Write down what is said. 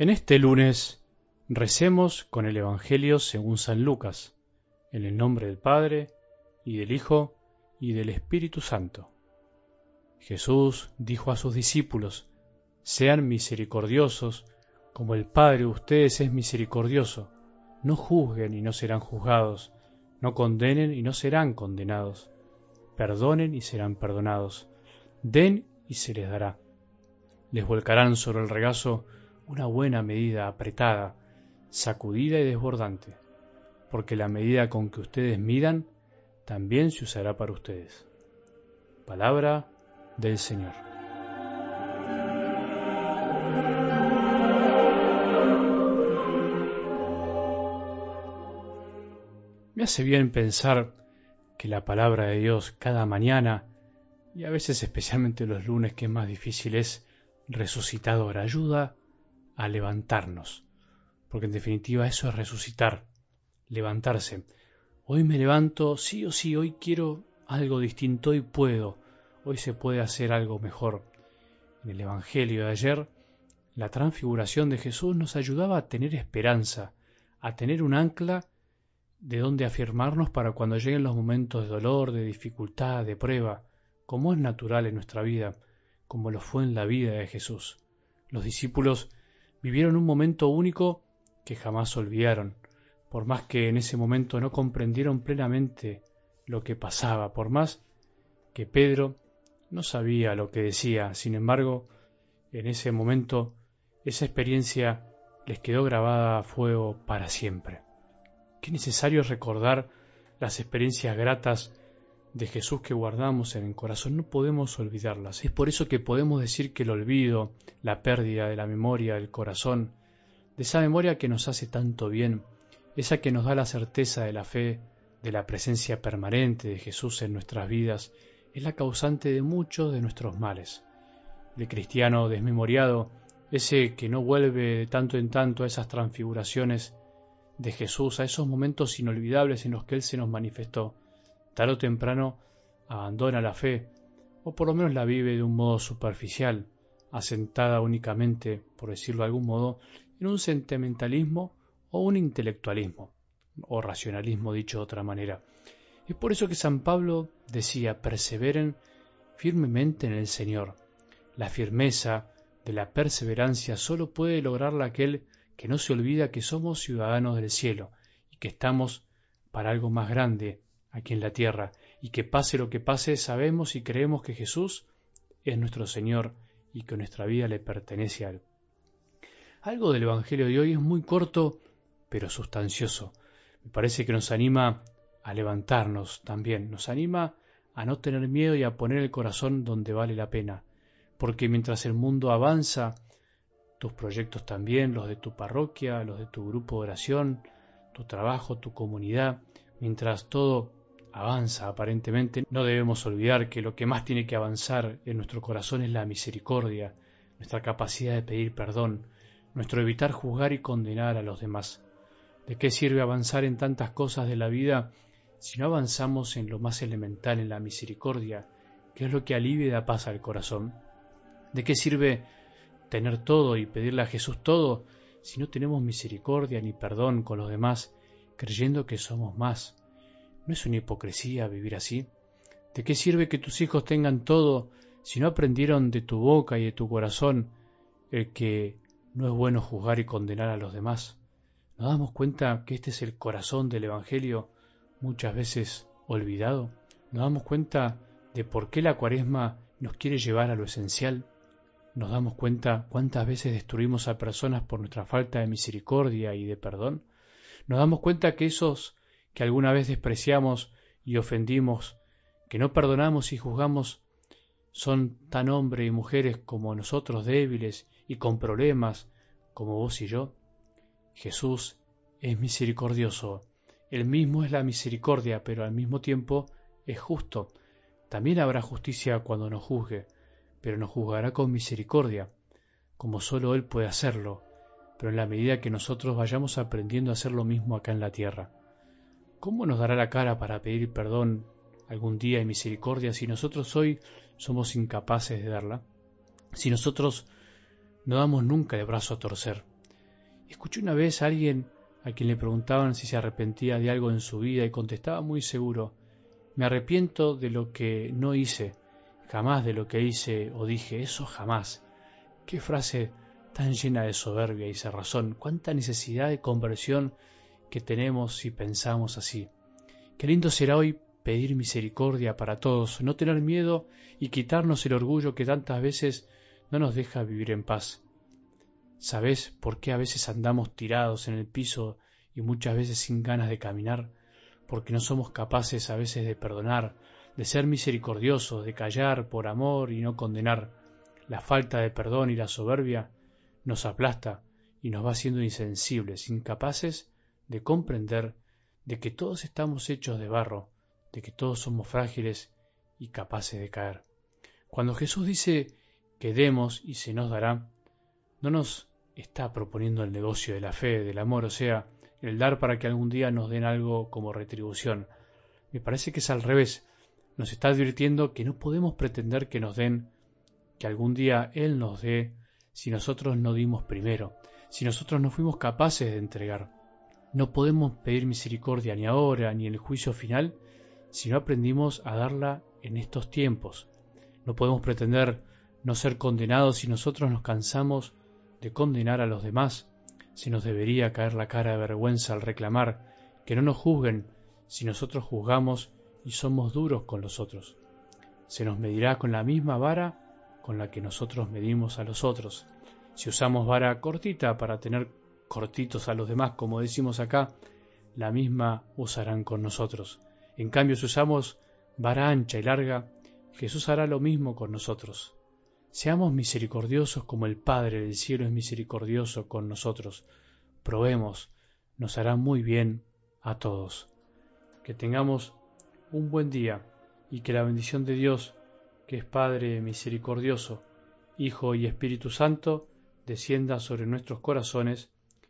En este lunes recemos con el Evangelio según San Lucas, en el nombre del Padre, y del Hijo, y del Espíritu Santo. Jesús dijo a sus discípulos, Sean misericordiosos, como el Padre de ustedes es misericordioso. No juzguen y no serán juzgados, no condenen y no serán condenados. Perdonen y serán perdonados. Den y se les dará. Les volcarán sobre el regazo una buena medida apretada, sacudida y desbordante, porque la medida con que ustedes midan también se usará para ustedes. Palabra del Señor. Me hace bien pensar que la palabra de Dios cada mañana, y a veces especialmente los lunes que es más difícil, es resucitadora, ayuda a levantarnos, porque en definitiva eso es resucitar, levantarse. Hoy me levanto, sí o sí, hoy quiero algo distinto, hoy puedo, hoy se puede hacer algo mejor. En el Evangelio de ayer, la transfiguración de Jesús nos ayudaba a tener esperanza, a tener un ancla de donde afirmarnos para cuando lleguen los momentos de dolor, de dificultad, de prueba, como es natural en nuestra vida, como lo fue en la vida de Jesús. Los discípulos vivieron un momento único que jamás olvidaron, por más que en ese momento no comprendieron plenamente lo que pasaba, por más que Pedro no sabía lo que decía, sin embargo, en ese momento esa experiencia les quedó grabada a fuego para siempre. Qué necesario recordar las experiencias gratas de Jesús que guardamos en el corazón, no podemos olvidarlas. Es por eso que podemos decir que el olvido, la pérdida de la memoria del corazón, de esa memoria que nos hace tanto bien, esa que nos da la certeza de la fe, de la presencia permanente de Jesús en nuestras vidas, es la causante de muchos de nuestros males. El cristiano desmemoriado, ese que no vuelve de tanto en tanto a esas transfiguraciones, de Jesús, a esos momentos inolvidables en los que Él se nos manifestó, tarde o temprano abandona la fe, o por lo menos la vive de un modo superficial, asentada únicamente, por decirlo de algún modo, en un sentimentalismo o un intelectualismo, o racionalismo dicho de otra manera. Es por eso que San Pablo decía, perseveren firmemente en el Señor. La firmeza de la perseverancia solo puede lograrla aquel que no se olvida que somos ciudadanos del cielo y que estamos para algo más grande aquí en la tierra y que pase lo que pase sabemos y creemos que Jesús es nuestro Señor y que nuestra vida le pertenece a Él. Algo del Evangelio de hoy es muy corto pero sustancioso. Me parece que nos anima a levantarnos también, nos anima a no tener miedo y a poner el corazón donde vale la pena, porque mientras el mundo avanza tus proyectos también, los de tu parroquia, los de tu grupo de oración, tu trabajo, tu comunidad, mientras todo avanza aparentemente, no debemos olvidar que lo que más tiene que avanzar en nuestro corazón es la misericordia, nuestra capacidad de pedir perdón, nuestro evitar juzgar y condenar a los demás. ¿De qué sirve avanzar en tantas cosas de la vida si no avanzamos en lo más elemental, en la misericordia, que es lo que alivia y da paz al corazón? ¿De qué sirve tener todo y pedirle a Jesús todo si no tenemos misericordia ni perdón con los demás, creyendo que somos más? ¿No es una hipocresía vivir así? ¿De qué sirve que tus hijos tengan todo si no aprendieron de tu boca y de tu corazón el que no es bueno juzgar y condenar a los demás? ¿Nos damos cuenta que este es el corazón del Evangelio muchas veces olvidado? ¿Nos damos cuenta de por qué la cuaresma nos quiere llevar a lo esencial? nos damos cuenta cuántas veces destruimos a personas por nuestra falta de misericordia y de perdón. Nos damos cuenta que esos que alguna vez despreciamos y ofendimos, que no perdonamos y juzgamos, son tan hombres y mujeres como nosotros débiles y con problemas como vos y yo. Jesús es misericordioso. Él mismo es la misericordia, pero al mismo tiempo es justo. También habrá justicia cuando nos juzgue pero nos juzgará con misericordia, como sólo Él puede hacerlo, pero en la medida que nosotros vayamos aprendiendo a hacer lo mismo acá en la tierra. ¿Cómo nos dará la cara para pedir perdón algún día y misericordia si nosotros hoy somos incapaces de darla? Si nosotros no damos nunca el brazo a torcer, Escuché una vez a alguien a quien le preguntaban si se arrepentía de algo en su vida y contestaba muy seguro, me arrepiento de lo que no hice, jamás de lo que hice o dije, eso jamás. Qué frase tan llena de soberbia y cerrazón, cuánta necesidad de conversión que tenemos si pensamos así. Qué lindo será hoy pedir misericordia para todos, no tener miedo y quitarnos el orgullo que tantas veces no nos deja vivir en paz. ¿Sabes por qué a veces andamos tirados en el piso y muchas veces sin ganas de caminar? Porque no somos capaces a veces de perdonar, de ser misericordiosos, de callar por amor y no condenar. La falta de perdón y la soberbia nos aplasta y nos va haciendo insensibles, incapaces de comprender de que todos estamos hechos de barro, de que todos somos frágiles y capaces de caer. Cuando Jesús dice que demos y se nos dará, no nos está proponiendo el negocio de la fe, del amor, o sea, el dar para que algún día nos den algo como retribución. Me parece que es al revés. Nos está advirtiendo que no podemos pretender que nos den, que algún día Él nos dé, si nosotros no dimos primero, si nosotros no fuimos capaces de entregar. No podemos pedir misericordia ni ahora ni en el juicio final si no aprendimos a darla en estos tiempos. No podemos pretender no ser condenados si nosotros nos cansamos de condenar a los demás. Si nos debería caer la cara de vergüenza al reclamar que no nos juzguen si nosotros juzgamos y somos duros con los otros. Se nos medirá con la misma vara con la que nosotros medimos a los otros. Si usamos vara cortita para tener cortitos a los demás, como decimos acá, la misma usarán con nosotros. En cambio, si usamos vara ancha y larga, Jesús hará lo mismo con nosotros. Seamos misericordiosos como el Padre del cielo es misericordioso con nosotros. Probemos, nos hará muy bien a todos. Que tengamos un buen día y que la bendición de Dios, que es Padre misericordioso, Hijo y Espíritu Santo, descienda sobre nuestros corazones